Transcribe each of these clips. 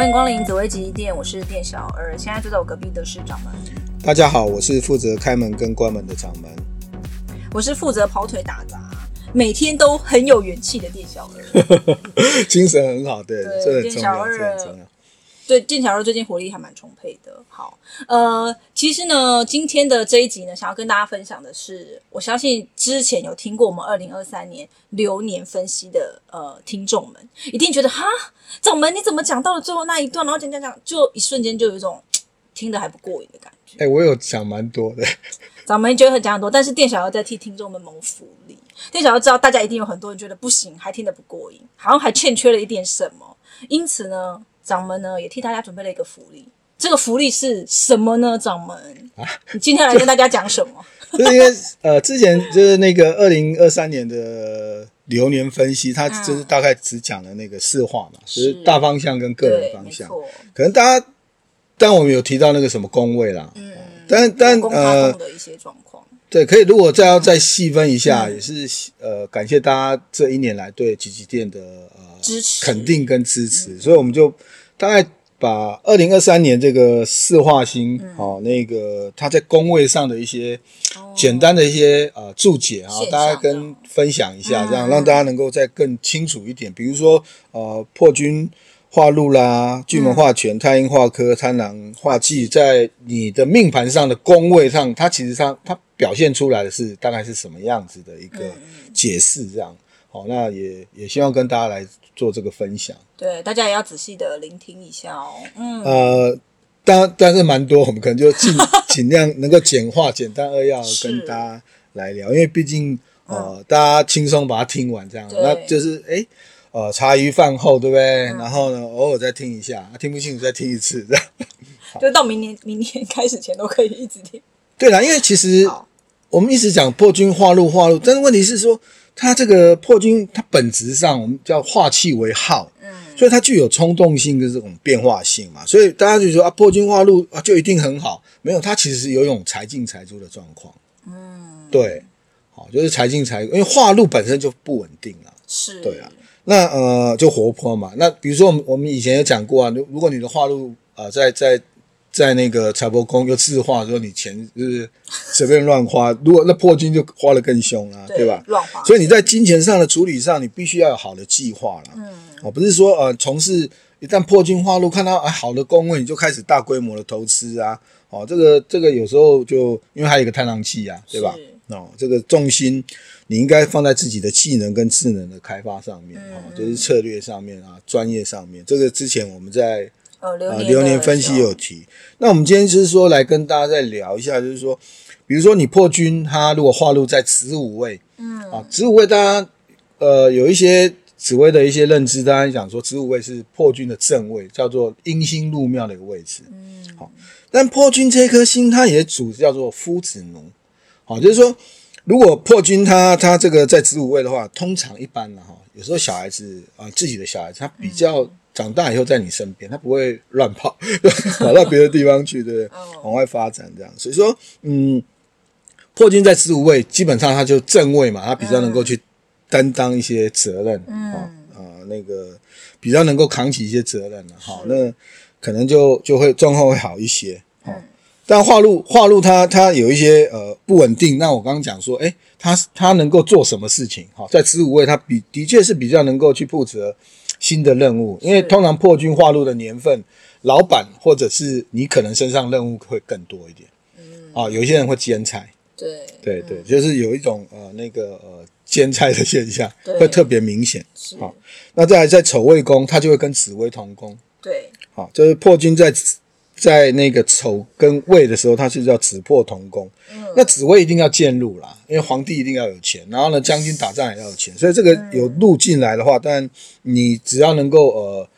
欢迎光临紫薇吉利店，我是店小二。现在坐在我隔壁的是掌门。大家好，我是负责开门跟关门的掌门。我是负责跑腿打杂，每天都很有元气的店小二。精神很好，对，对，店小二。对，店小二最近活力还蛮充沛的。好，呃，其实呢，今天的这一集呢，想要跟大家分享的是，我相信之前有听过我们二零二三年流年分析的呃听众们，一定觉得哈，掌门你怎么讲到了最后那一段，然后讲讲讲，就一瞬间就有一种听得还不过瘾的感觉。哎、欸，我有讲蛮多的，掌门觉得很讲很多，但是店小二在替听众们谋福利。店小二知道大家一定有很多人觉得不行，还听得不过瘾，好像还欠缺了一点什么，因此呢。掌门呢也替大家准备了一个福利，这个福利是什么呢？掌门，啊、你今天来跟大家讲什么？就，是因为呃，之前就是那个二零二三年的流年分析，它就是大概只讲了那个四化嘛，就、嗯、是大方向跟个人方向。可能大家，但我们有提到那个什么宫位啦，嗯，但但呃的一些状况，对，可以如果再要再细分一下，嗯、也是呃，感谢大家这一年来对吉吉店的呃支持、肯定跟支持，嗯、所以我们就。大概把二零二三年这个四化星，嗯、哦，那个他在宫位上的一些简单的一些呃注解啊，大家跟分享一下，这样让大家能够再更清楚一点。比如说呃，破军化禄啦，巨门化权，太阴化科，贪狼化忌，在你的命盘上的宫位上，它其实上它表现出来的是大概是什么样子的一个解释，这样。好，那也也希望跟大家来做这个分享。对，大家也要仔细的聆听一下哦。嗯，呃，但但是蛮多，我们可能就尽 尽量能够简化、简单扼要跟大家来聊，因为毕竟呃，嗯、大家轻松把它听完这样，对那就是哎，呃，茶余饭后对不对？嗯、然后呢，偶尔再听一下，听不清楚再听一次，这样。就到明年明年开始前都可以一直听。对啦，因为其实我们一直讲破军化路化路，但是问题是说。它这个破军，它本质上我们叫化气为耗，嗯，所以它具有冲动性跟这种变化性嘛，所以大家就说啊，破军化禄啊就一定很好，没有，它其实是有一种财进财出的状况，嗯，对，好，就是财进财，因为化禄本身就不稳定了，是，对啊，那呃就活泼嘛，那比如说我们我们以前有讲过啊，如如果你的化禄啊在在。在那个财帛宫又自化，说你钱就是随便乱花，如果那破军就花得更凶啊，对，对吧？乱花。所以你在金钱上的处理上，你必须要有好的计划了。嗯，哦，不是说呃，从事一旦破军化禄，看到哎好的宫位，你就开始大规模的投资啊。哦，这个这个有时候就因为还有一个贪狼气啊，对吧？哦，这个重心你应该放在自己的技能跟智能的开发上面，嗯、哦，就是策略上面啊，专业上面。这个之前我们在。呃，流年，流年分析有提。那我们今天就是说来跟大家再聊一下，就是说，比如说你破军，它如果化入在子午位，嗯，啊，子午位，大家呃有一些紫微的一些认知，大家讲说子午位是破军的正位，叫做阴星入庙的一个位置，嗯，好。但破军这颗星，它也主叫做夫子奴，好，就是说，如果破军他他这个在子午位的话，通常一般呢，哈，有时候小孩子啊、呃，自己的小孩子他比较。嗯长大以后在你身边，他不会乱跑，跑到别的地方去，对不对？往外发展这样，所以说，嗯，破军在子午位，基本上他就正位嘛，他比较能够去担当一些责任，嗯啊、呃，那个比较能够扛起一些责任了，好，那可能就就会状况会好一些，好。但化禄化禄，它它有一些呃不稳定。那我刚刚讲说，诶，他他能够做什么事情？好，在子午位，它比的确是比较能够去负责。新的任务，因为通常破军化禄的年份，老板或者是你可能身上任务会更多一点。嗯，啊，有些人会兼差。对对对，就是有一种呃那个呃兼差的现象，会特别明显。好，那再来在丑未宫，它就会跟紫薇同宫。对，好，就是破军在。在那个丑跟未的时候，它是叫子破同宫。嗯、那子位一定要见禄啦，因为皇帝一定要有钱，然后呢，将军打仗也要有钱，所以这个有路进来的话，但你只要能够呃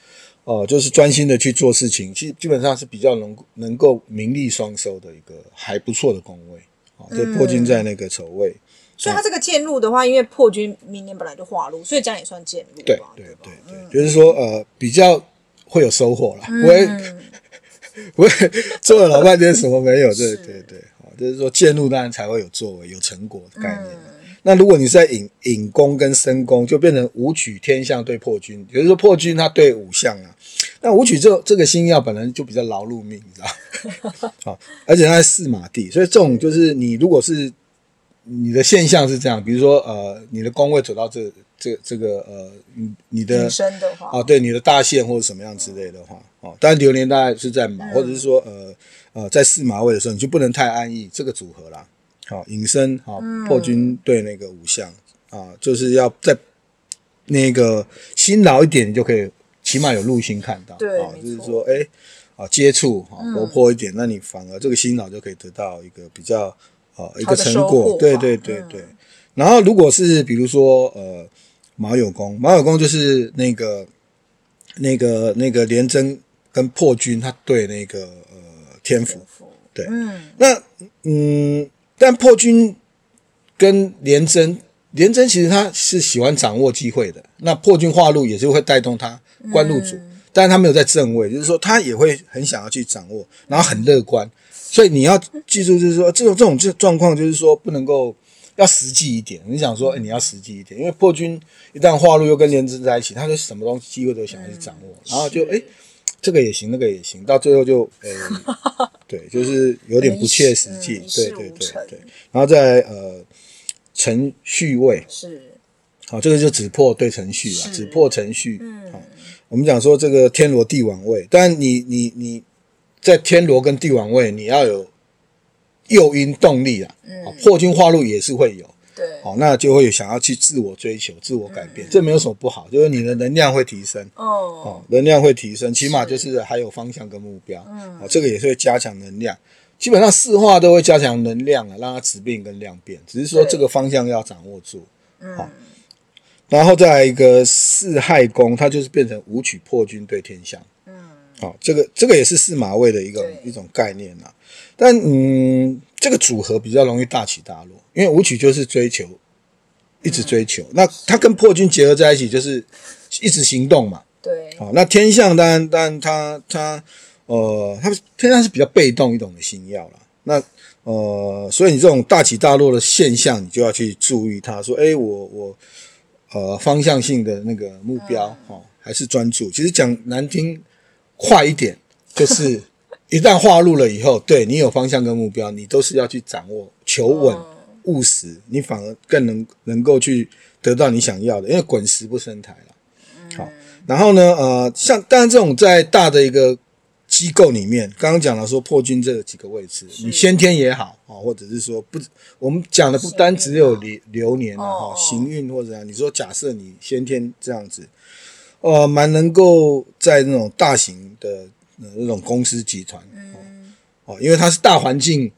呃，就是专心的去做事情，其实基本上是比较能能够名利双收的一个还不错的宫位啊。就破军在那个丑位，嗯、所以他这个见路的话，因为破军明年本来就化禄，所以这样也算见路。对对对对，嗯、就是说呃，比较会有收获啦。会 做了老半天什么没有？对对对，好，就是说介入当然才会有作为、有成果的概念。那如果你是在引引宫跟申宫，就变成武曲天象对破军，也就是说破军他对武相啊。那武曲这这个星耀本来就比较劳碌命，你知道？好，而且它在四马地，所以这种就是你如果是你的现象是这样，比如说呃，你的宫位走到这这这个呃，你的身的话。啊，对，你的大限或者什么样之类的话，哦，当然流年大概是在马，嗯、或者是说呃呃在四马位的时候，你就不能太安逸这个组合啦。好，隐身好破军对那个五象啊，就是要在那个辛劳一点，你就可以起码有路星看到，对，啊，就是说哎啊接触啊活泼一点，那你反而这个辛劳就可以得到一个比较啊一个成果，对对对对。然后如果是比如说呃毛有功，毛有功就是那个那个那个连贞跟破军，他对那个呃天府，对，嗯，那嗯。但破军跟连贞，连贞其实他是喜欢掌握机会的。那破军化禄也是会带动他官禄主，嗯、但是他没有在正位，就是说他也会很想要去掌握，然后很乐观。所以你要记住，就是说这种这种这状况，就是说不能够要实际一点。你想说，哎，你要实际一点，因为破军一旦化入又跟连枝在一起，他就什么东西机会都想要去掌握，嗯、然后就哎。这个也行，那个也行，到最后就，诶，对，就是有点不切实际，嗯、对对对对。然后再呃，程序位是，好，这个就只破对程序啊，只破程序，嗯，好，我们讲说这个天罗地网位，但你你你在天罗跟地王位，你要有诱因动力啊，嗯，破军化禄也是会有。对，好，那就会想要去自我追求、自我改变，嗯、这没有什么不好，就是你的能量会提升。哦，哦，能量会提升，起码就是还有方向跟目标，嗯，哦，这个也是会加强能量。基本上四化都会加强能量啊，让它质变跟量变，只是说这个方向要掌握住，嗯，好，然后再来一个四害宫，它就是变成武曲破军对天相，嗯，好，这个这个也是四马位的一个一种概念啊，但嗯。这个组合比较容易大起大落，因为武曲就是追求，一直追求。嗯、那它跟破军结合在一起，就是一直行动嘛。对。好、哦，那天象当然，当然它它呃，它天象是比较被动一种的星耀了。那呃，所以你这种大起大落的现象，你就要去注意它。说，哎，我我呃方向性的那个目标，哈、嗯哦，还是专注。其实讲难听，快一点就是。一旦化入了以后，对你有方向跟目标，你都是要去掌握、求稳、务实，你反而更能能够去得到你想要的，因为滚石不生财了。好，然后呢，呃，像当然这种在大的一个机构里面，刚刚讲了说破军这几个位置，你先天也好啊，或者是说不，我们讲的不单只有流流年啊，哈，行运或者你说假设你先天这样子，呃，蛮能够在那种大型的。那种公司集团，嗯，哦，因为它是大环境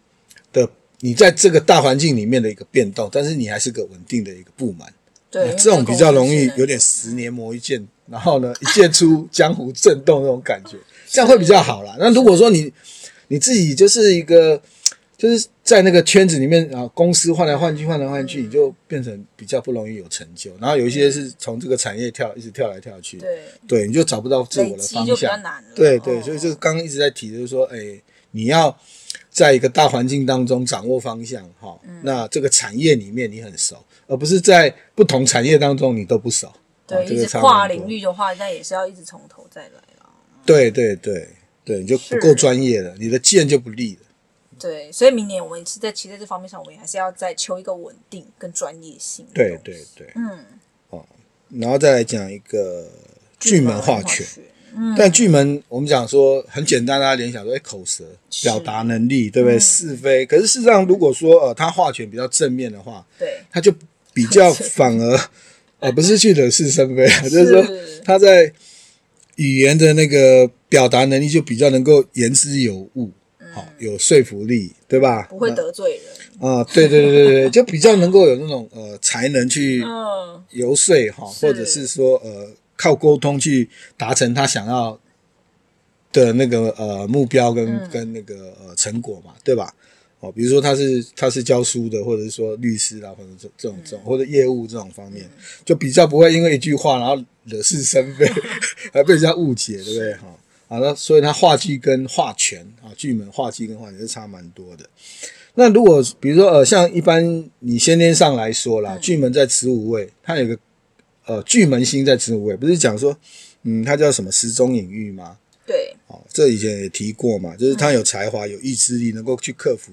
的，你在这个大环境里面的一个变动，但是你还是个稳定的一个部门，对，这种比较容易有点十年磨一剑，然后呢，一剑出 江湖震动那种感觉，这样会比较好啦。那如果说你你自己就是一个。就是在那个圈子里面啊，公司换来换去，换来换去，你就变成比较不容易有成就。然后有一些是从这个产业跳，一直跳来跳去，对，对，你就找不到自我的方向。对对，所以这个刚刚一直在提，就是说，哎，你要在一个大环境当中掌握方向，哈，那这个产业里面你很熟，而不是在不同产业当中你都不熟。对，一直跨领域的话，那也是要一直从头再来啊。对对对对，你就不够专业了，你的剑就不利了。对，所以明年我们是在其实在这方面上，我们还是要再求一个稳定跟专业性。对对对，嗯，哦，然后再来讲一个巨门化权，嗯，但巨门我们讲说很简单，大家联想说，哎，口舌表达能力，对不对？是非，可是事实上，如果说呃，他化权比较正面的话，对，他就比较 反而呃，不是去惹是生非，就是说他在语言的那个表达能力就比较能够言之有物。好，有说服力，对吧？不会得罪人啊！对对对对对，就比较能够有那种呃才能去游说哈，或者是说呃靠沟通去达成他想要的那个呃目标跟跟那个呃成果嘛，对吧？哦，比如说他是他是教书的，或者是说律师啊，或者这这种这种或者业务这种方面，就比较不会因为一句话然后惹是生非，还被人家误解，对不对？哈。好了，所以它化忌跟化权啊，巨门化忌跟化权是差蛮多的。那如果比如说呃，像一般你先天上来说啦，巨门在子午位，它有个呃巨门星在子午位，不是讲说嗯，它叫什么时钟隐喻吗？对，哦，这以前也提过嘛，就是他有才华、有意志力，能够去克服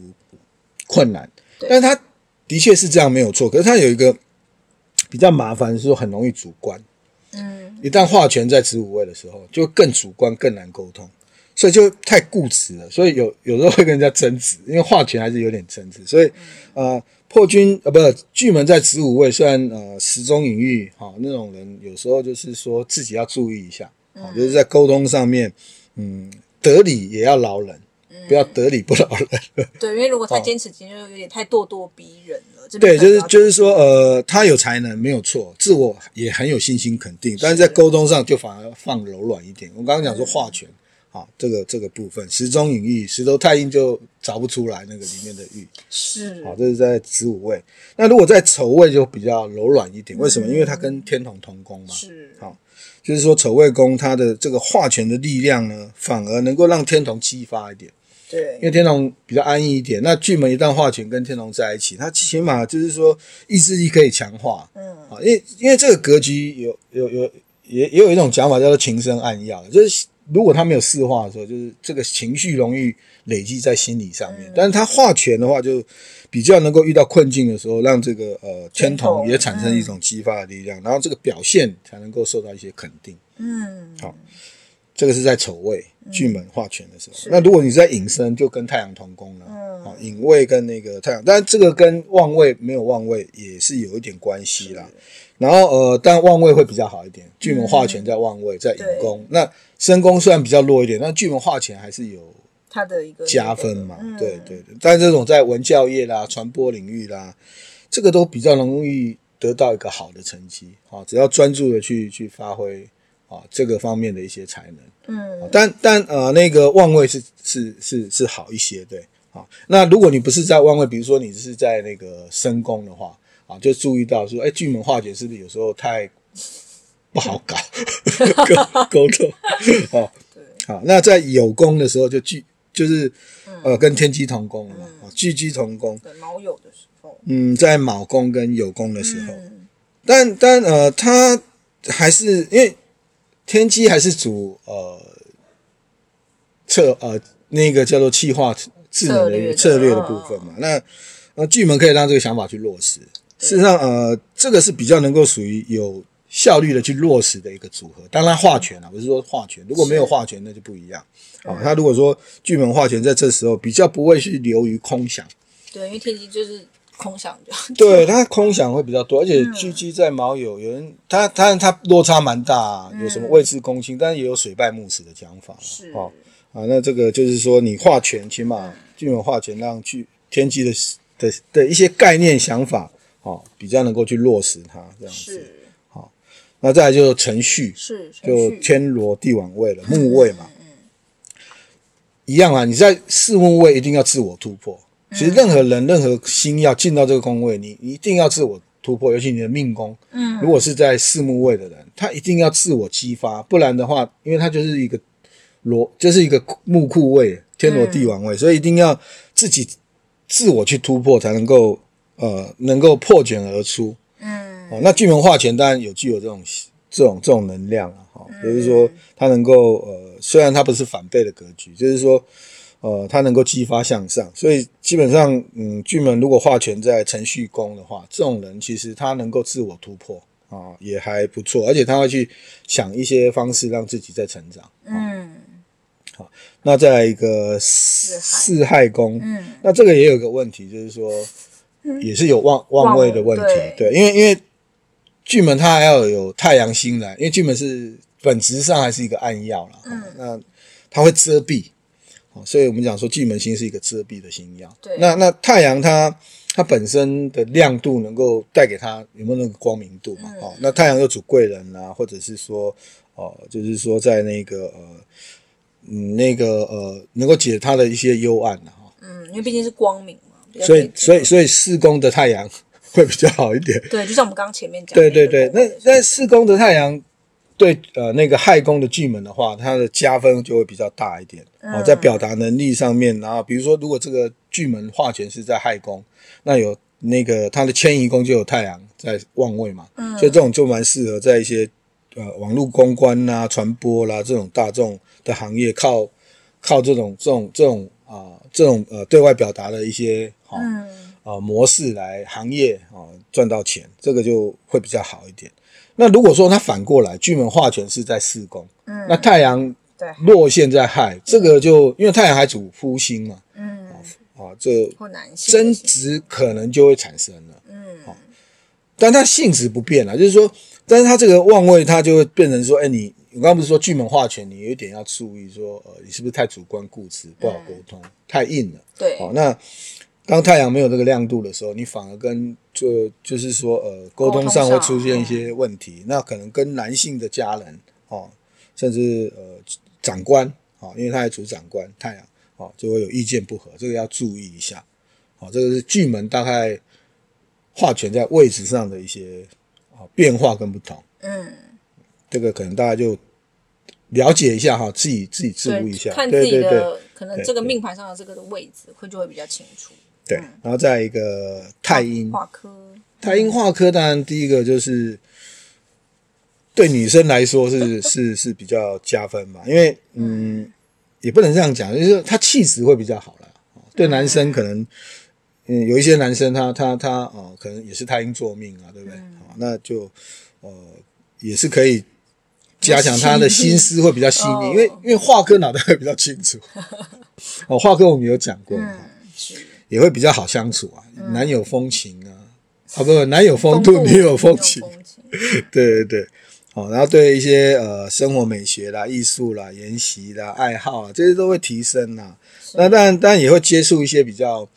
困难。但是他的确是这样没有错，可是他有一个比较麻烦，是说很容易主观。嗯，一旦化权在子午位的时候，就更主观，更难沟通。所以就太固执了，所以有有时候会跟人家争执，因为化权还是有点争执。所以，呃，破军呃，不是巨门在子午位，虽然呃时钟隐喻哈，那种人有时候就是说自己要注意一下，哦、就是在沟通上面，嗯，得理也要饶人，嗯、不要得理不饶人。对，因为如果他坚持，其实就有点太咄咄逼人了。对，就是就是说，呃，他有才能没有错，自我也很有信心肯定，但是在沟通上就反而放柔软一点。我刚刚讲说化权。嗯好，这个这个部分时中隐喻，石头太硬就找不出来那个里面的玉。是。好，这是在子午位。那如果在丑位就比较柔软一点，为什么？嗯、因为它跟天同同宫嘛。是。好，就是说丑位宫它的这个化权的力量呢，反而能够让天同激发一点。对。因为天龙比较安逸一点，那巨门一旦化权跟天龙在一起，它起码就是说意志力可以强化。嗯。啊，因为因为这个格局有有有也也有一种讲法叫做情深暗耀，就是。如果他没有四化的时候，就是这个情绪容易累积在心理上面。嗯、但是他化权的话，就比较能够遇到困境的时候，让这个呃天同也产生一种激发的力量，嗯、然后这个表现才能够受到一些肯定。嗯，好，这个是在丑位巨门化权的时候。嗯、那如果你在引申，就跟太阳同宫了。嗯，好，寅位跟那个太阳，但这个跟旺位没有旺位也是有一点关系啦。然后呃，但旺位会比较好一点，巨门化权在旺位，在引宫。嗯、那申宫虽然比较弱一点，但巨门化权还是有它的一个加分嘛。嗯、对对对，但这种在文教业啦、传播领域啦，这个都比较容易得到一个好的成绩啊。只要专注的去去发挥啊这个方面的一些才能。嗯，但但呃那个望位是是是是好一些，对啊。那如果你不是在望位，比如说你是在那个申宫的话。啊，就注意到说，哎，巨门化解是不是有时候太不好搞 沟通？哦，对，好，那在有功的时候就巨，就是呃，跟天机同宫嘛，巨机同宫。对，卯酉的时候。嗯，在卯宫跟酉宫的时候，但但呃，他还是因为天机还是主呃策呃那个叫做气化智能的策略的部分嘛，那那巨门可以让这个想法去落实。事实上，呃，这个是比较能够属于有效率的去落实的一个组合。当然，化权啊，我是说化权，如果没有化权，那就不一样。啊，他如果说巨门化权在这时候比较不会去流于空想。对，因为天机就是空想就。对，他空想会比较多，而且巨机在卯酉，有人他他他落差蛮大，啊，有什么位置攻心，但是也有水败木死的讲法。是啊，啊，那这个就是说你化权，起码基本化权让去天机的的的一些概念想法。好，比较能够去落实它这样子。是。好，那再来就是程序，是就天罗地网位了，木位嘛。嗯。一样啊，你在四木位一定要自我突破。其实任何人、任何星要进到这个宫位，你一定要自我突破，尤其你的命宫。嗯。如果是在四木位的人，他一定要自我激发，不然的话，因为他就是一个罗，就是一个木库位，天罗地网位，所以一定要自己自我去突破，才能够。呃，能够破茧而出，嗯，哦，那巨门化权当然有具有这种这种这种能量啊，哈、嗯，就是说它能够呃，虽然它不是反背的格局，就是说呃，它能够激发向上，所以基本上，嗯，巨门如果化权在程序宫的话，这种人其实他能够自我突破啊，也还不错，而且他会去想一些方式让自己在成长，嗯，好，那再来一个四四害宫，嗯，那这个也有个问题，就是说。也是有旺旺位的问题，对，对，因为因为巨门它还要有太阳星来，因为巨门是本质上还是一个暗曜了，嗯，那它会遮蔽，所以我们讲说巨门星是一个遮蔽的星曜，对，那那太阳它它本身的亮度能够带给它有没有那个光明度嘛？哦、嗯，那太阳又主贵人啊，或者是说哦、呃，就是说在那个呃嗯那个呃能够解它的一些幽暗的哈，嗯，因为毕竟是光明嘛。所以，所以，所以四宫的太阳 会比较好一点。对，就像我们刚刚前面讲。对对对，那那四宫的太阳对呃那个亥宫的巨门的话，它的加分就会比较大一点。哦，在表达能力上面，然后比如说，如果这个巨门化权是在亥宫，那有那个它的迁移宫就有太阳在旺位嘛，嗯，所以这种就蛮适合在一些呃网络公关啦、传播啦这种大众的行业，靠靠这种这种这种啊、呃、这种呃对外表达的一些啊、哦、啊、嗯。呃、模式来行业啊赚、哦、到钱，这个就会比较好一点。那如果说他反过来，巨门化权是在四宫，嗯，那太阳落陷在亥，这个就因为太阳还主夫星嘛，嗯，啊，这争执可能就会产生了，嗯，好，但它性质不变了，就是说，但是它这个旺位，它就会变成说，哎，你我刚刚不是说巨门化权，你有一点要注意，说，呃，你是不是太主观固执，不好沟通，太硬了，对，好，那。当太阳没有这个亮度的时候，你反而跟就就是说，呃，沟通上会出现一些问题。那可能跟男性的家人哦，甚至呃长官哦，因为他还主长官太阳哦，就会有意见不合，这个要注意一下。哦，这个是巨门大概化权在位置上的一些啊变化跟不同。嗯，这个可能大家就了解一下哈，自己自己自悟一下，看自己的可能这个命盘上的这个的位置会就会比较清楚。对，然后再一个太阴。化科，太阴化科当然第一个就是对女生来说是 是是比较加分嘛，因为嗯也不能这样讲，就是他气质会比较好啦。对男生可能嗯有一些男生他他他哦可能也是太阴作命啊，对不对？好，那就呃也是可以加强他的心思会比较细腻，因为因为华哥脑袋会比较清楚。哦，化科我们有讲过。也会比较好相处啊，嗯、男有风情啊，啊不不，男有风度，女有风情，风情对对 对，好，然后对一些呃生活美学啦、艺术啦、研习啦、爱好啊，这些都会提升啦。那当然当然也会接触一些比较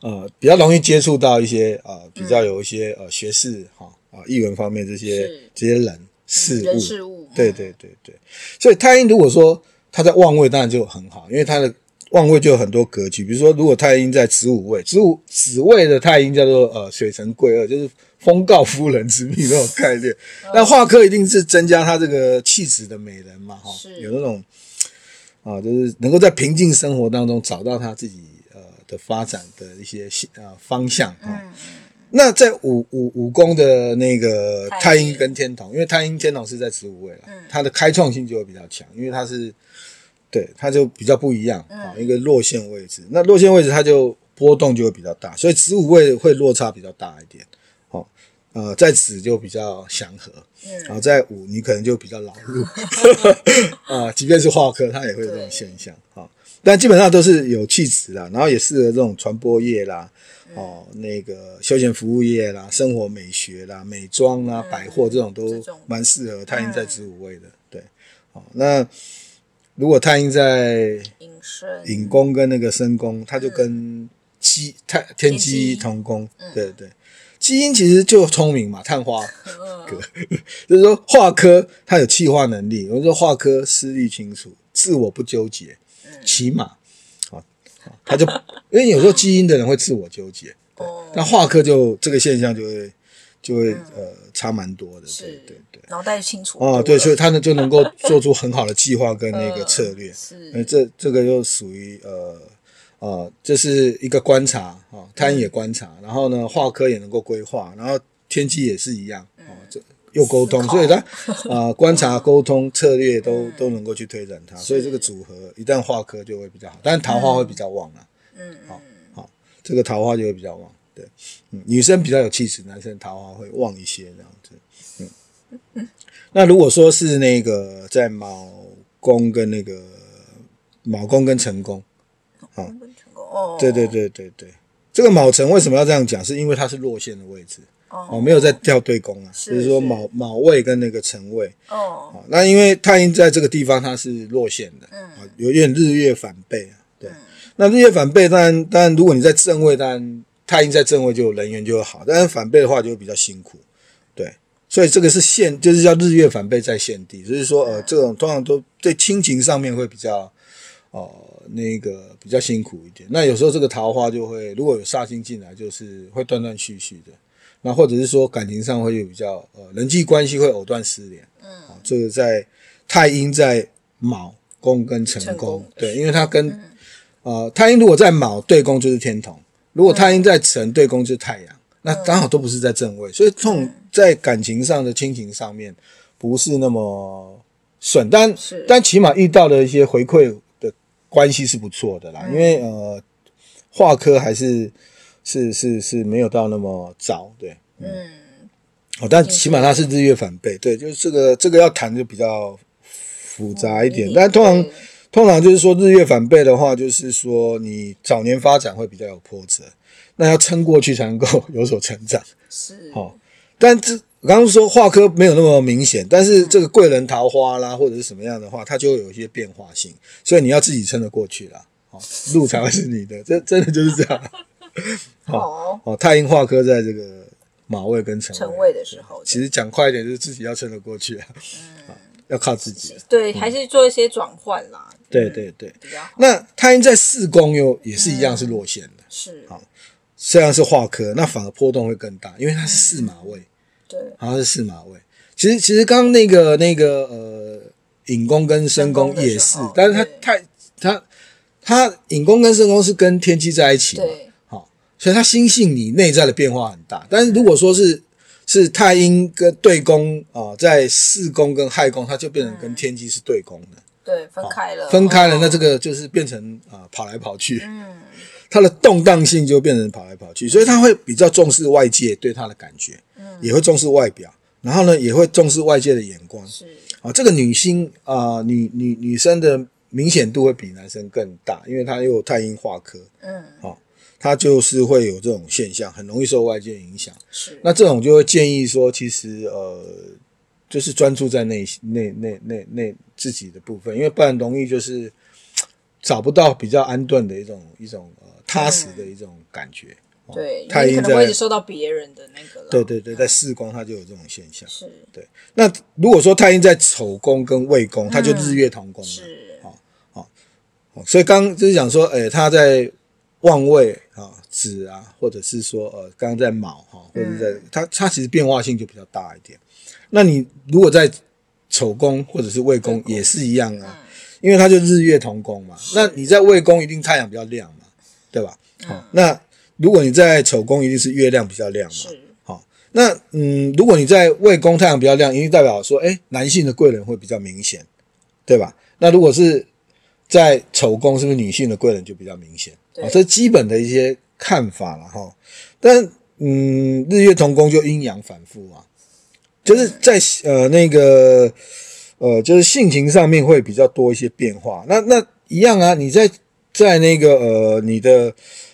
呃比较容易接触到一些呃比较有一些呃学士哈啊艺文方面这些这些人事物，事物。对对对对，所以太阴如果说他在旺位，当然就很好，因为他的。旺位就有很多格局，比如说，如果太阴在子午位，子午子位的太阴叫做呃水辰贵二，就是封告夫人之命那种概念。那化科一定是增加他这个气质的美人嘛，哈是，有那种啊，就是能够在平静生活当中找到他自己呃的发展的一些呃方向啊。嗯、那在五五五宫的那个太阴跟天同，因为太阴天同是在子午位了，嗯、它的开创性就会比较强，因为它是。对，它就比较不一样啊，一个落线位置，那落线位置它就波动就会比较大，所以子午位会落差比较大一点。好，呃，在子就比较祥和，然后在午你可能就比较劳碌 啊，即便是化科，它也会有这种现象。好，但基本上都是有气质啦，然后也适合这种传播业啦，哦，那个休闲服务业啦，生活美学啦，美妆啦，百货这种都蛮适合太阴在子午位的。对，好，那。如果太阴在寅宫跟那个申宫，它就跟鸡太天机同宫，对对，基因其实就聪明嘛，探花。格，就是说化科它有气化能力，我说化科思虑清楚，自我不纠结，起码啊，他就因为有时候基因的人会自我纠结，但化科就这个现象就会就会呃差蛮多的，对对对。脑袋清楚哦，对，所以他呢就能够 做出很好的计划跟那个策略。呃、是，呃，这这个又属于呃呃，这是一个观察啊，太阴也观察，嗯、然后呢，化科也能够规划，然后天机也是一样哦，这又沟通，所以他啊、呃，观察、沟通、策略都、嗯、都能够去推展它，所以这个组合一旦化科就会比较好，但是桃花会比较旺啊。嗯，好，好，这个桃花就会比较旺。对，嗯，女生比较有气质，男生桃花会旺一些这样子。嗯。那如果说是那个在卯宫跟那个卯宫跟辰宫，啊，哦，对对对对对，这个卯辰为什么要这样讲？是因为它是落线的位置哦，没有在调对宫啊，就是说卯卯位跟那个辰位。哦，那因为太阴在这个地方它是落陷的，嗯，有点日月反背啊，对，那日月反背，当然当然如果你在正位，当然太阴在正位就人缘就会好，但是反背的话就会比较辛苦，对。所以这个是现，就是叫日月反背在现地，就是说，呃，这种通常都对亲情上面会比较，呃，那个比较辛苦一点。那有时候这个桃花就会，如果有煞星进来，就是会断断续续的。那或者是说感情上会有比较，呃，人际关系会藕断丝连。嗯，这个在太阴在卯宫跟辰宫辰宫，对，因为它跟、嗯、呃太阴如果在卯对宫就是天同，如果太阴在辰对宫就是太阳，嗯、那刚好都不是在正位，所以这种在感情上的亲情上面不是那么顺，但但起码遇到的一些回馈的关系是不错的啦，嗯、因为呃化科还是是是是没有到那么早，对，嗯。嗯。哦，但起码它是日月反背，对，就是这个这个要谈就比较复杂一点。但通常通常就是说日月反背的话，就是说你早年发展会比较有波折，那要撑过去才能够有所成长。是，好，但这我刚刚说化科没有那么明显，但是这个贵人桃花啦或者是什么样的话，它就会有一些变化性，所以你要自己撑得过去啦，好，路才会是你的，这 真的就是这样。好，哦，太阴化科在这个。马位跟辰位的时候，其实讲快一点，就是自己要撑得过去啊，嗯，要靠自己。对，还是做一些转换啦。对对对，那太阴在四宫又也是一样是落陷的，是啊，虽然是化科，那反而波动会更大，因为它是四马位。对，好像是四马位。其实其实刚刚那个那个呃，引宫跟申宫也是，但是它太它它引宫跟申宫是跟天机在一起嘛。好所以它心性你内在的变化很大，但是如果说是是太阴跟对宫啊、呃，在四宫跟亥宫，它就变成跟天机是对宫的，对，分开了，分开了，那这个就是变成啊、呃、跑来跑去，嗯，它的动荡性就变成跑来跑去，所以他会比较重视外界对他的感觉，嗯，也会重视外表，然后呢也会重视外界的眼光，是。啊，这个女星啊、呃，女女女生的明显度会比男生更大，因为她又有太阴化科，嗯，好。他就是会有这种现象，很容易受外界影响。是，那这种就会建议说，其实呃，就是专注在那那那那那自己的部分，因为不然容易就是找不到比较安顿的一种一种呃踏实的一种感觉。嗯、对，太阴可能会一直受到别人的那个了。对对对，在四宫它就有这种现象。是，对。那如果说太阴在丑宫跟未宫，它就日月同宫了。是，好，好，所以刚就是讲说，哎，他在。旺位啊，子啊，或者是说呃，刚刚在卯哈，或者在它它其实变化性就比较大一点。那你如果在丑宫或者是未宫也是一样啊，因为它就日月同宫嘛。那你在未宫一定太阳比较亮嘛，对吧？好，那如果你在丑宫一定是月亮比较亮嘛。是。好，那嗯，如果你在未宫太阳比较亮，一定代表说，哎，男性的贵人会比较明显，对吧？那如果是在丑宫，是不是女性的贵人就比较明显？啊，这基本的一些看法了哈，但嗯，日月同宫就阴阳反复啊，就是在呃那个呃，就是性情上面会比较多一些变化。那那一样啊，你在在那个呃你的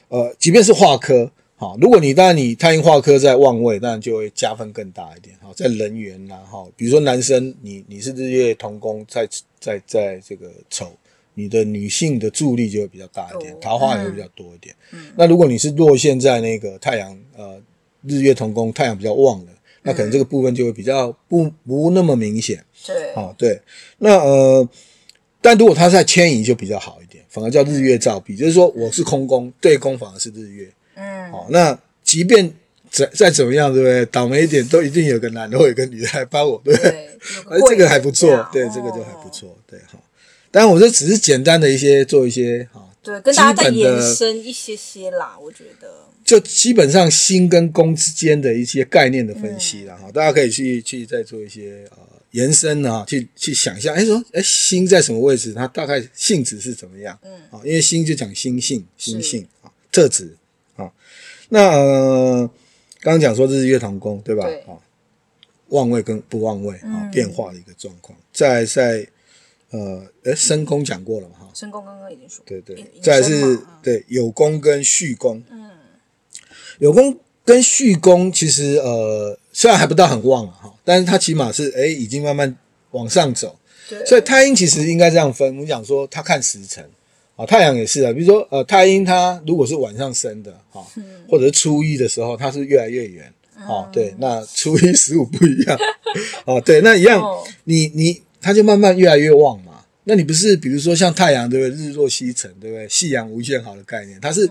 呃，即便是化科，好，如果你当然你太阴化科在旺位，当然就会加分更大一点。好，在人缘呐，哈，比如说男生，你你是日月同宫在在在这个丑。你的女性的助力就会比较大一点，桃花也会比较多一点。嗯，那如果你是落陷在那个太阳呃日月同宫，太阳比较旺的，那可能这个部分就会比较不不那么明显。对，哦对。那呃，但如果它在迁移就比较好一点，反而叫日月照壁，就是说我是空宫，对宫反而是日月。嗯，好，那即便再再怎么样，对不对？倒霉一点都一定有个男的或有个女的来帮我，对不对？而 这个还不错，对，这个就还不错，对，好。但我这只是简单的一些做一些哈，对，跟大家再延伸一些些啦。我觉得就基本上星跟宫之间的一些概念的分析了，哈、嗯，大家可以去去再做一些呃延伸啊，去去想象，哎说哎星在什么位置，它大概性质是怎么样？嗯，啊，因为星就讲心性、心性啊特质啊。那呃刚刚讲说这是日月同宫对吧？啊，旺位跟不旺位啊变化的一个状况，在在。呃，诶，申宫讲过了嘛？哈，申宫刚刚已经说。对对，再来是，对，有宫跟续宫。嗯，酉宫跟戌宫其实呃，虽然还不到很旺哈，但是它起码是诶，已经慢慢往上走。对。所以太阴其实应该这样分，我们讲说它看时辰啊，太阳也是啊。比如说呃，太阴它如果是晚上升的哈，或者是初一的时候，它是越来越圆。哦，对，那初一十五不一样。哦，对，那一样，你你。它就慢慢越来越旺嘛。那你不是比如说像太阳对不对？日落西沉对不对？夕阳无限好的概念，它是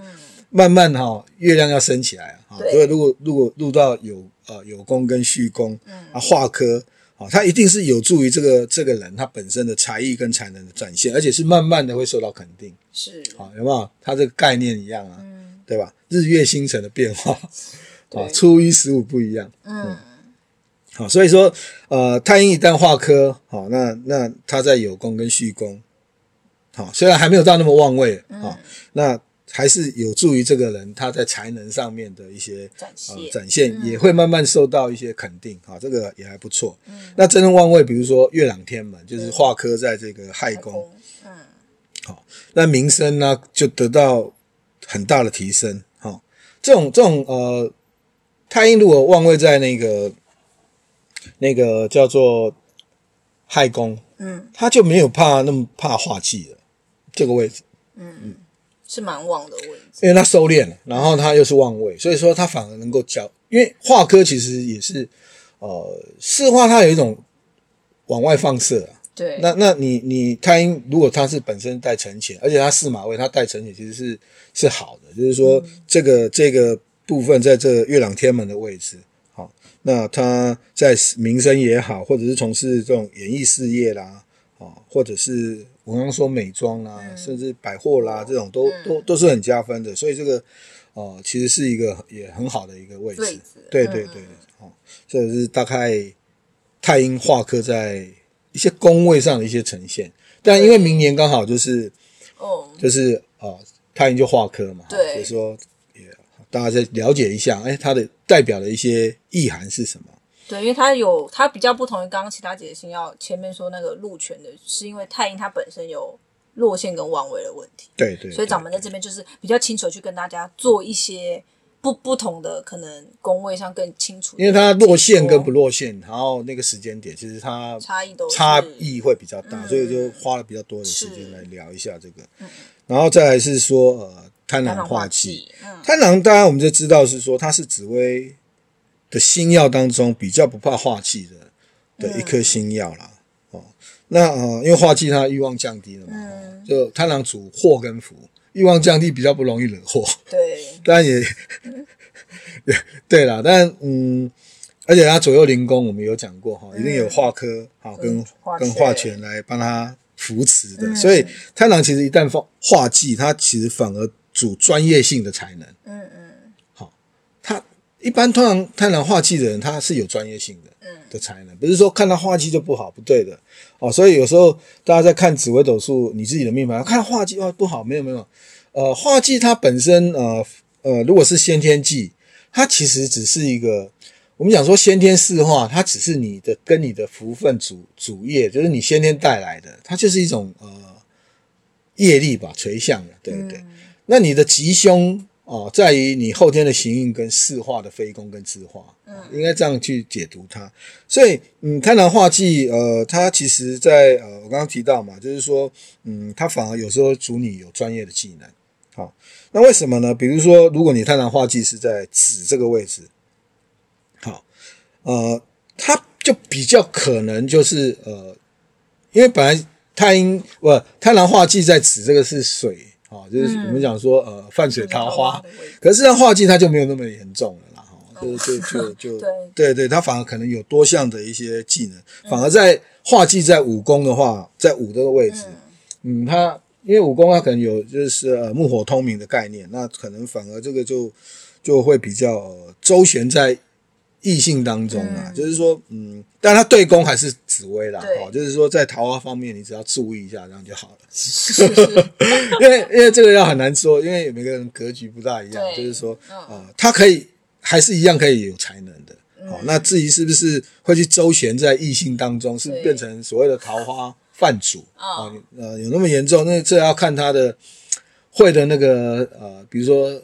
慢慢哈、哦，月亮要升起来啊。所以如果如果入到有呃有宫跟戌宫啊化科啊，他一定是有助于这个这个人他本身的才艺跟才能的展现，而且是慢慢的会受到肯定。是，好，有没有？他这个概念一样啊，嗯，对吧？日月星辰的变化，啊，初一十五不一样。嗯，好，所以说，呃，太阴一旦化科，好，那那他在有功跟虚宫，好，虽然还没有到那么旺位，好，那。还是有助于这个人他在才能上面的一些展现，呃、展现、嗯、也会慢慢受到一些肯定啊，这个也还不错。嗯，那真正旺位，比如说月朗天门，就是化科在这个亥宫，嗯，好，那名声呢就得到很大的提升。哈，这种这种呃，太阴如果旺位在那个那个叫做亥宫，嗯，他就没有怕那么怕化气了，这个位置，嗯嗯。是蛮旺的位置，因为他收敛了，然后他又是旺位，所以说他反而能够教。因为化科其实也是，呃，四化它有一种往外放射啊。对。那那你你太阴如果他是本身带成钱，而且他四马位他带成钱，其实是是好的，就是说这个、嗯、这个部分在这月朗天门的位置，好，那他在名声也好，或者是从事这种演艺事业啦，啊，或者是。我刚刚说美妆啦、嗯，甚至百货啦，这种都、嗯、都都是很加分的，所以这个哦、呃，其实是一个也很好的一个位置。对对对，哦、嗯，这是大概太阴化科在一些宫位上的一些呈现。但因为明年刚好就是哦，就是哦、呃，太阴就化科嘛，对，所以说也大家再了解一下，哎，它的代表的一些意涵是什么？对，因为它有它比较不同于刚刚其他几个星曜前面说那个禄权的，是因为太阴它本身有落陷跟旺位的问题。对对，对。所以掌门在这边就是比较清楚去跟大家做一些不不同的可能宫位上更清楚。因为它落陷跟不落陷，然后那个时间点其实它差异都差异会比较大，所以就花了比较多的时间来聊一下这个。嗯。然后再来是说呃贪狼化忌，贪狼当然我们就知道是说它是紫微。的星曜当中比较不怕化忌的的一颗星曜啦，哦，那呃，因为化忌它欲望降低了嘛，嗯、就贪狼主祸跟福，欲望降低比较不容易惹祸，对，当然也，嗯、对啦，但嗯，而且它左右灵宫我们有讲过哈，一定有化科哈跟跟化权来帮他扶持的，嗯、所以贪狼其实一旦化化忌，它其实反而主专业性的才能，嗯嗯。一般通常贪狼化忌的人，他是有专业性的，嗯，的才能，不是说看他化忌就不好，不对的哦。所以有时候大家在看紫微斗数，你自己的命盘看化忌哦不好，没有没有，呃，化忌它本身呃呃，如果是先天忌，它其实只是一个，我们讲说先天四化，它只是你的跟你的福分主主业，就是你先天带来的，它就是一种呃业力吧，垂向的，对不对？嗯、那你的吉凶。哦，在于你后天的行运跟四化的非功跟自化，嗯，应该这样去解读它。所以，嗯，贪婪化忌，呃，它其实在呃，我刚刚提到嘛，就是说，嗯，它反而有时候主你有专业的技能。好，那为什么呢？比如说，如果你贪婪化忌是在子这个位置，好，呃，它就比较可能就是呃，因为本来太阴不贪婪化忌在子这个是水。哦，就是我们讲说，呃，泛水桃花，可是它化忌它就没有那么严重了啦，哈，就就就就，对对，它反而可能有多项的一些技能，反而在化忌在武功的话，在武这个位置，嗯，它因为武功它可能有就是呃木火通明的概念，那可能反而这个就就会比较周旋在。异性当中啊、嗯，就是说，嗯，但他对宫还是紫薇啦，哦，就是说在桃花方面，你只要注意一下，这样就好了。是是是因为因为这个要很难说，因为每个人格局不大一样，就是说，啊、呃，他可以还是一样可以有才能的，好、嗯，那至于是不是会去周旋在异性当中，是变成所谓的桃花泛主啊？呃，有那么严重？那这要看他的会的那个呃，比如说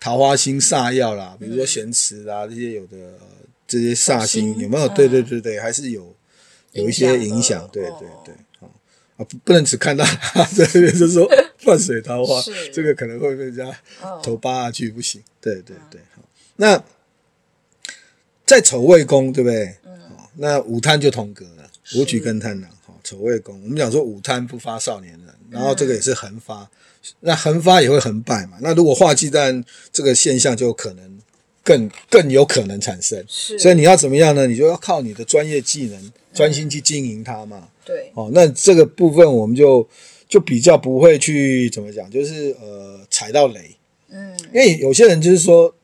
桃花星煞药啦，比如说咸池啦、嗯、这些有的。这些煞星有没有？对对对对，还是有有一些影响。对对对，好啊，不不能只看到他这边就是说 犯水桃花，这个可能会被人家头扒下去，不行。对对对，好。那在丑未宫，对不对？好，那午贪就同格了，武曲跟贪狼。好，丑未宫，我们讲说午贪不发少年人，然后这个也是横发，那横发也会横败嘛。那如果化忌，但这个现象就可能。更更有可能产生。是，所以你要怎么样呢？你就要靠你的专业技能，专心去经营它嘛。对，哦，那这个部分我们就就比较不会去怎么讲，就是呃踩到雷。嗯，因为有些人就是说，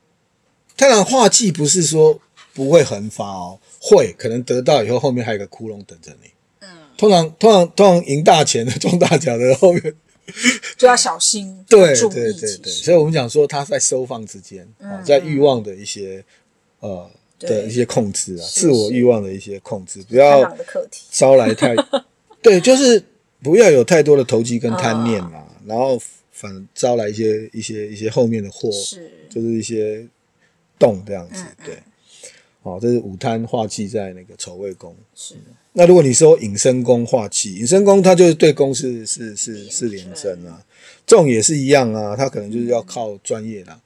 当然画技不是说不会横发哦，会可能得到以后后面还有个窟窿等着你。嗯，通常通常通常赢大钱的中大奖的后面。就要小心，对对对对，所以我们讲说他在收放之间，嗯、在欲望的一些呃的一些控制啊，自我欲望的一些控制，不要招来太，对，就是不要有太多的投机跟贪念嘛，嗯、然后反招来一些一些一些后面的祸，是。就是一些洞这样子，嗯、对。哦，这是午贪化忌在那个丑未宫。是。那如果你说寅申功化忌，寅申功它就是对公是是是是廉贞啊，这种也是一样啊，它可能就是要靠专业啦。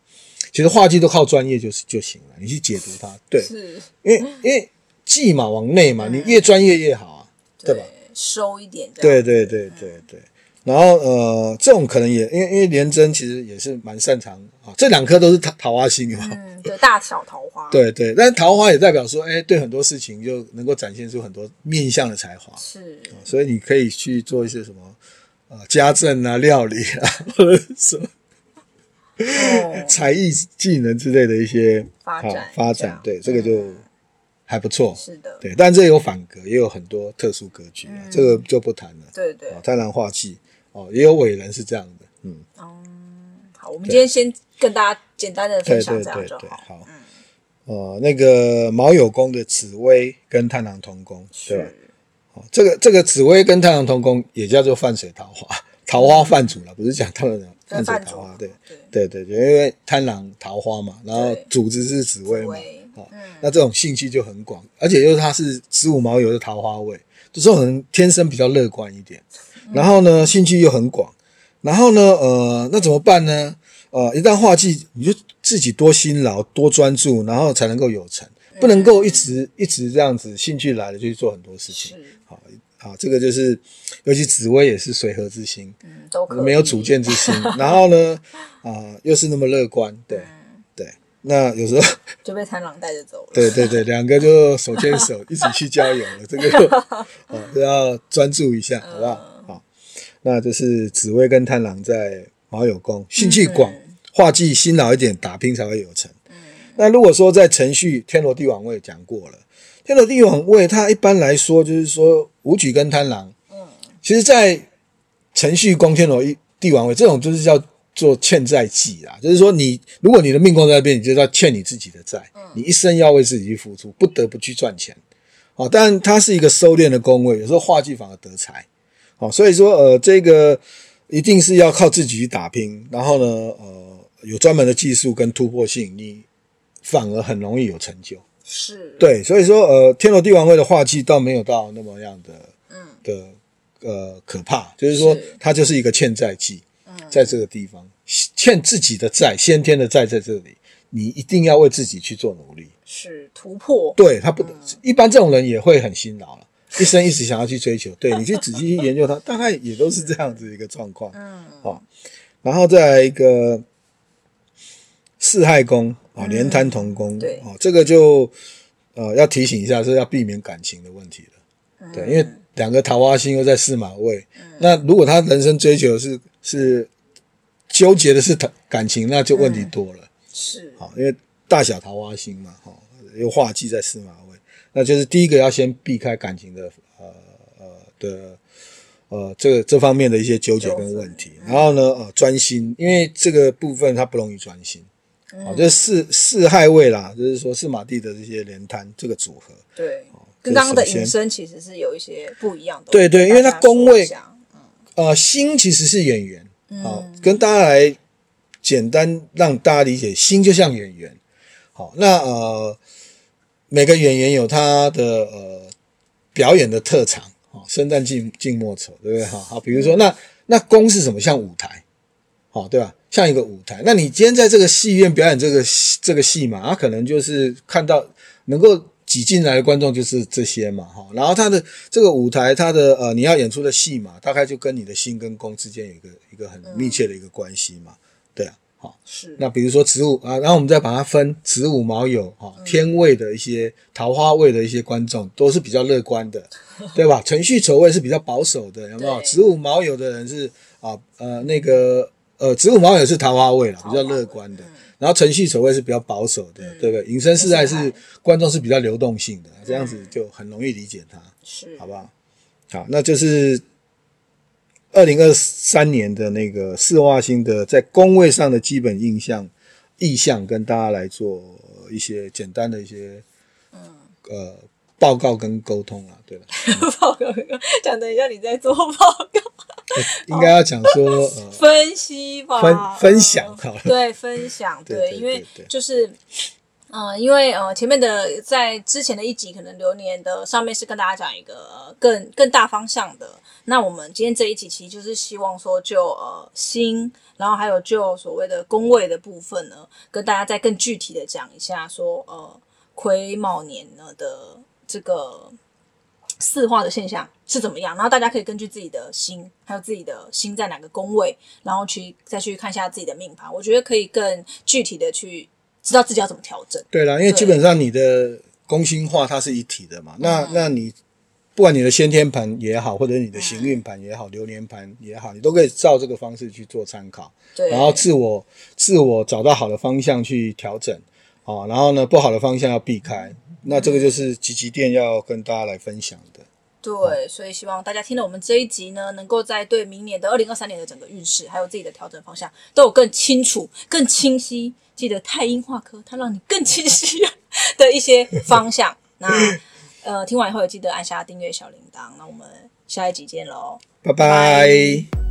其实化忌都靠专业就是就行了，你去解读它，对，是因为因为忌嘛往内嘛，你越专业越好啊，对吧？收一点。对对对对对。然后呃，这种可能也因为因为连真其实也是蛮擅长啊，这两颗都是桃桃花星嘛，嗯，对，大小桃花，对对，但是桃花也代表说，哎，对很多事情就能够展现出很多面向的才华，是、啊，所以你可以去做一些什么啊，家政啊、料理啊，或者什么、哦、才艺技能之类的一些发展发展，对，这个就还不错，是的，对，但这有反格，也有很多特殊格局啊，嗯、这个就不谈了，对对，贪狼化忌。哦，也有伟人是这样的，嗯。嗯，好，我们今天先跟大家简单的分享这样就好。好，嗯，呃，那个卯酉宫的紫薇跟贪狼同宫，对吧？哦，这个这个紫薇跟贪狼同宫也叫做泛水桃花，桃花泛主了，不是讲他们的泛水桃花，对对。对对，因为贪狼桃花嘛，然后主子是紫薇嘛，好，那这种兴趣就很广，而且又是他是子午卯酉的桃花位，就这种人天生比较乐观一点。然后呢，兴趣又很广，然后呢，呃，那怎么办呢？呃，一旦化忌，你就自己多辛劳、多专注，然后才能够有成，不能够一直一直这样子，兴趣来了就去做很多事情。好，好，这个就是，尤其紫薇也是随和之心，嗯，都没有主见之心。然后呢，啊、呃，又是那么乐观，对，对。那有时候 就被贪狼带着走了。对对对，两个就手牵手 一起去郊游了。这个哦，都要专注一下，好不好？那就是紫薇跟贪狼在卯酉宫，兴趣广，化忌辛劳一点，打拼才会有成。嗯、那如果说在程序天罗地网位讲过了，天罗地网位它一般来说就是说武曲跟贪狼，嗯，其实，在程序宫天罗地网位这种就是叫做欠债记啦，就是说你如果你的命宫在那边，你就要欠你自己的债，嗯、你一生要为自己去付出，不得不去赚钱。哦，但它是一个收敛的宫位，有时候化忌反而得财。好，所以说，呃，这个一定是要靠自己去打拼，然后呢，呃，有专门的技术跟突破性，你反而很容易有成就。是，对，所以说，呃，天罗地网会的化忌倒没有到那么样的，嗯，的，呃，可怕，就是说，它就是一个欠债忌，嗯，在这个地方欠自己的债，先天的债在这里，你一定要为自己去做努力，是突破。对，他不能，一般这种人也会很辛劳了。一生一直想要去追求，对，你去仔细去研究它，大概也都是这样子一个状况。嗯，好，然后再来一个四害宫啊，连贪同宫，对，哦，这个就呃要提醒一下，是要避免感情的问题了。对，因为两个桃花星又在四马位，那如果他人生追求是是纠结的是感情，那就问题多了。是，好，因为大小桃花星嘛，哈，又化忌在四马位。那就是第一个要先避开感情的呃呃的呃这个这方面的一些纠结跟问题，然后呢呃专心，因为这个部分它不容易专心，哦，就是四四害位啦，就是说四马地的这些连摊这个组合，对，跟刚刚的引申其实是有一些不一样的，对对，因为它宫位，呃心其实是演员，好，跟大家来简单让大家理解，心就像演员，好，那呃。每个演员有他的呃表演的特长，哦，生旦净净末丑，对不对？哈好，比如说那那宫是什么？像舞台，好，对吧？像一个舞台。那你今天在这个戏院表演这个这个戏嘛，他可能就是看到能够挤进来的观众就是这些嘛，哈。然后他的这个舞台，他的呃你要演出的戏嘛，大概就跟你的心跟宫之间有一个一个很密切的一个关系嘛，对啊。好，是。那比如说植物啊，然后我们再把它分子午卯酉哈，天位的一些桃花位的一些观众都是比较乐观的，对吧？程序丑未是比较保守的，有没有？子午卯酉的人是啊呃那个呃子午卯酉是桃花位了，比较乐观的。然后程序丑未是比较保守的，对不对？寅申巳亥是观众是比较流动性的，这样子就很容易理解它，是好不好？好，那就是。二零二三年的那个四化星的在宫位上的基本印象、意向，跟大家来做一些简单的一些嗯呃报告跟沟通啊，对吧？报告讲等一下你在做报告，应该要讲说呃 分析吧，分分享好了，对，分享对，因为就是。嗯，因为呃，前面的在之前的一集，可能流年的上面是跟大家讲一个更更大方向的。那我们今天这一集，其实就是希望说就，呃星，然后还有就所谓的宫位的部分呢，跟大家再更具体的讲一下说，说呃癸卯年呢的这个四化的现象是怎么样。然后大家可以根据自己的星，还有自己的星在哪个宫位，然后去再去看一下自己的命盘。我觉得可以更具体的去。知道自己要怎么调整。对啦，因为基本上你的工心化它是一体的嘛。那那你不管你的先天盘也好，或者你的行运盘也好，流年盘也好，你都可以照这个方式去做参考。对。然后自我自我找到好的方向去调整啊，然后呢，不好的方向要避开。那这个就是吉吉店要跟大家来分享的。对，所以希望大家听了我们这一集呢，能够在对明年的二零二三年的整个运势，还有自己的调整方向，都有更清楚、更清晰。记得太阴化科，它让你更清晰的一些方向。那呃，听完以后也记得按下订阅小铃铛。那我们下一集见喽，拜拜。